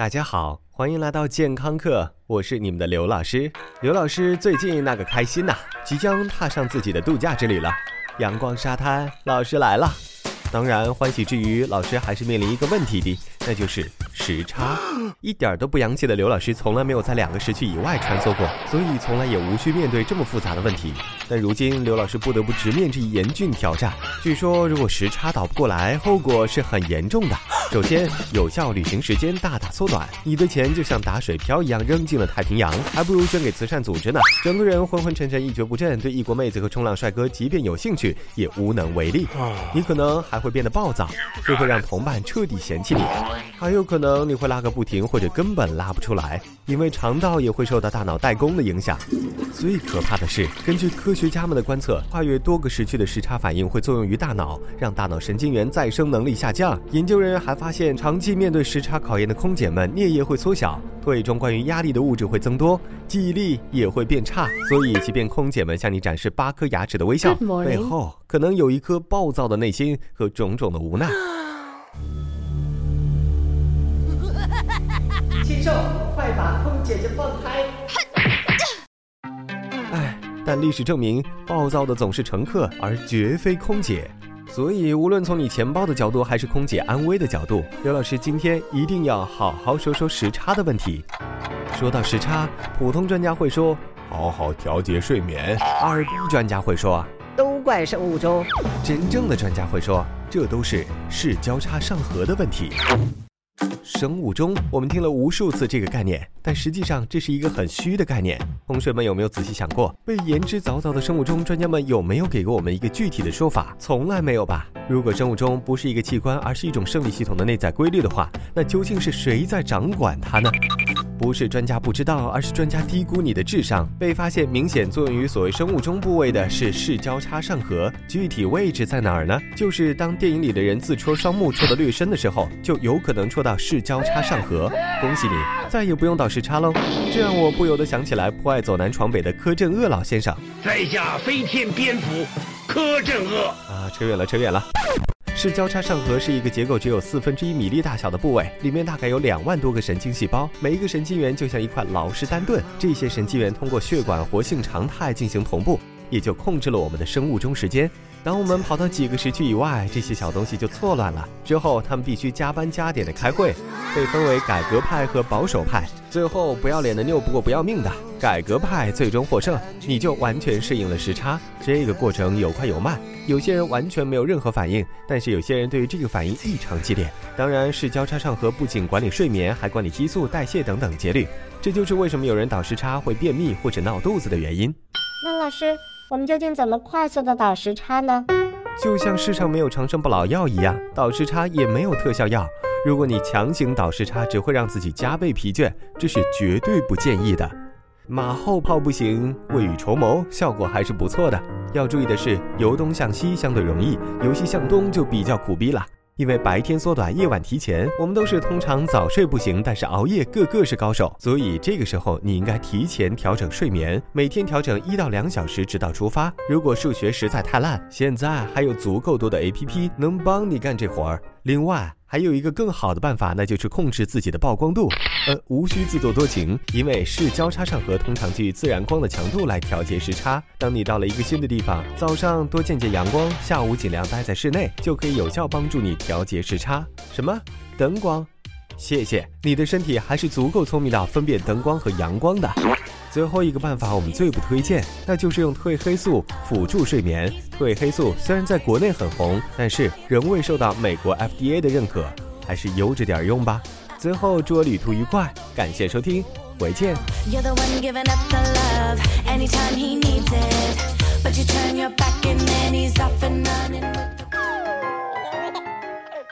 大家好，欢迎来到健康课，我是你们的刘老师。刘老师最近那个开心呐，即将踏上自己的度假之旅了。阳光沙滩，老师来了。当然，欢喜之余，老师还是面临一个问题的，那就是时差。一点都不洋气的刘老师，从来没有在两个时区以外穿梭过，所以从来也无需面对这么复杂的问题。但如今，刘老师不得不直面这一严峻挑战。据说，如果时差倒不过来，后果是很严重的。首先，有效旅行时间大大缩短，你的钱就像打水漂一样扔进了太平洋，还不如捐给慈善组织呢。整个人昏昏沉沉，一蹶不振，对异国妹子和冲浪帅哥，即便有兴趣，也无能为力。你可能还会变得暴躁，这会让同伴彻底嫌弃你；还有可能你会拉个不停，或者根本拉不出来，因为肠道也会受到大脑代工的影响。最可怕的是，根据科学家们的观测，跨越多个时区的时差反应会作用于大脑，让大脑神经元再生能力下降。研究人员还发现，长期面对时差考验的空姐们，颞叶会缩小，唾液中关于压力的物质会增多，记忆力也会变差。所以，即便空姐们向你展示八颗牙齿的微笑，背后可能有一颗暴躁的内心和种种的无奈。禽兽，快把空姐姐放开！哎，但历史证明，暴躁的总是乘客，而绝非空姐。所以，无论从你钱包的角度，还是空姐安危的角度，刘老师今天一定要好好说说时差的问题。说到时差，普通专家会说好好调节睡眠；二逼专家会说都怪生物钟；真正的专家会说这都是视交叉上合的问题。生物钟，我们听了无数次这个概念，但实际上这是一个很虚的概念。同学们有没有仔细想过，被言之凿凿的生物钟，专家们有没有给过我们一个具体的说法？从来没有吧。如果生物钟不是一个器官，而是一种生理系统的内在规律的话，那究竟是谁在掌管它呢？不是专家不知道，而是专家低估你的智商。被发现明显作用于所谓生物钟部位的是视交叉上颌，具体位置在哪儿呢？就是当电影里的人自戳双目戳得略深的时候，就有可能戳到视交叉上颌。恭喜你，再也不用倒时差喽。这让我不由得想起来颇爱走南闯北的柯震恶老先生，在下飞天蝙蝠柯震恶啊，扯远了，扯远了。视交叉上颌是一个结构只有四分之一米粒大小的部位，里面大概有两万多个神经细胞，每一个神经元就像一块劳氏丹顿。这些神经元通过血管活性常态进行同步，也就控制了我们的生物钟时间。当我们跑到几个时区以外，这些小东西就错乱了。之后他们必须加班加点的开会，被分为改革派和保守派。最后不要脸的拗不过不要命的，改革派最终获胜，你就完全适应了时差。这个过程有快有慢，有些人完全没有任何反应，但是有些人对于这个反应异常激烈。当然是交叉上颌不仅管理睡眠，还管理激素代谢等等节律。这就是为什么有人倒时差会便秘或者闹肚子的原因。那老师。我们究竟怎么快速的倒时差呢？就像世上没有长生不老药一样，倒时差也没有特效药。如果你强行倒时差，只会让自己加倍疲倦，这是绝对不建议的。马后炮不行，未雨绸缪效果还是不错的。要注意的是，由东向西相对容易，由西向东就比较苦逼了。因为白天缩短，夜晚提前，我们都是通常早睡不行，但是熬夜个个是高手。所以这个时候你应该提前调整睡眠，每天调整一到两小时，直到出发。如果数学实在太烂，现在还有足够多的 APP 能帮你干这活儿。另外。还有一个更好的办法，那就是控制自己的曝光度。呃，无需自作多情，因为视交叉上颌通常基于自然光的强度来调节时差。当你到了一个新的地方，早上多见见阳光，下午尽量待在室内，就可以有效帮助你调节时差。什么？灯光？谢谢，你的身体还是足够聪明到分辨灯光和阳光的。最后一个办法我们最不推荐，那就是用褪黑素辅助睡眠。褪黑素虽然在国内很红，但是仍未受到美国 FDA 的认可，还是悠着点用吧。最后祝我旅途愉快，感谢收听，回见。